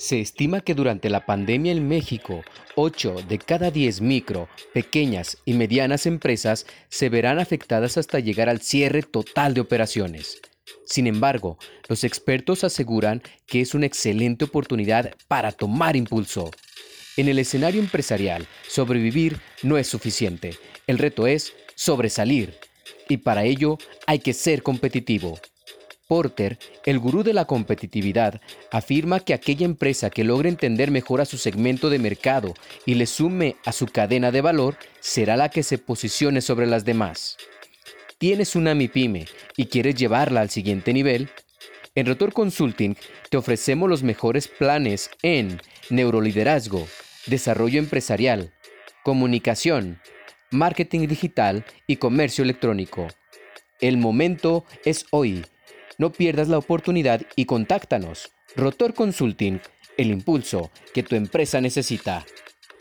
Se estima que durante la pandemia en México, 8 de cada 10 micro, pequeñas y medianas empresas se verán afectadas hasta llegar al cierre total de operaciones. Sin embargo, los expertos aseguran que es una excelente oportunidad para tomar impulso. En el escenario empresarial, sobrevivir no es suficiente. El reto es sobresalir. Y para ello hay que ser competitivo. Porter, el gurú de la competitividad, afirma que aquella empresa que logre entender mejor a su segmento de mercado y le sume a su cadena de valor será la que se posicione sobre las demás. ¿Tienes una MIPYME y quieres llevarla al siguiente nivel? En Rotor Consulting te ofrecemos los mejores planes en neuroliderazgo, desarrollo empresarial, comunicación, marketing digital y comercio electrónico. El momento es hoy. No pierdas la oportunidad y contáctanos. Rotor Consulting, el impulso que tu empresa necesita.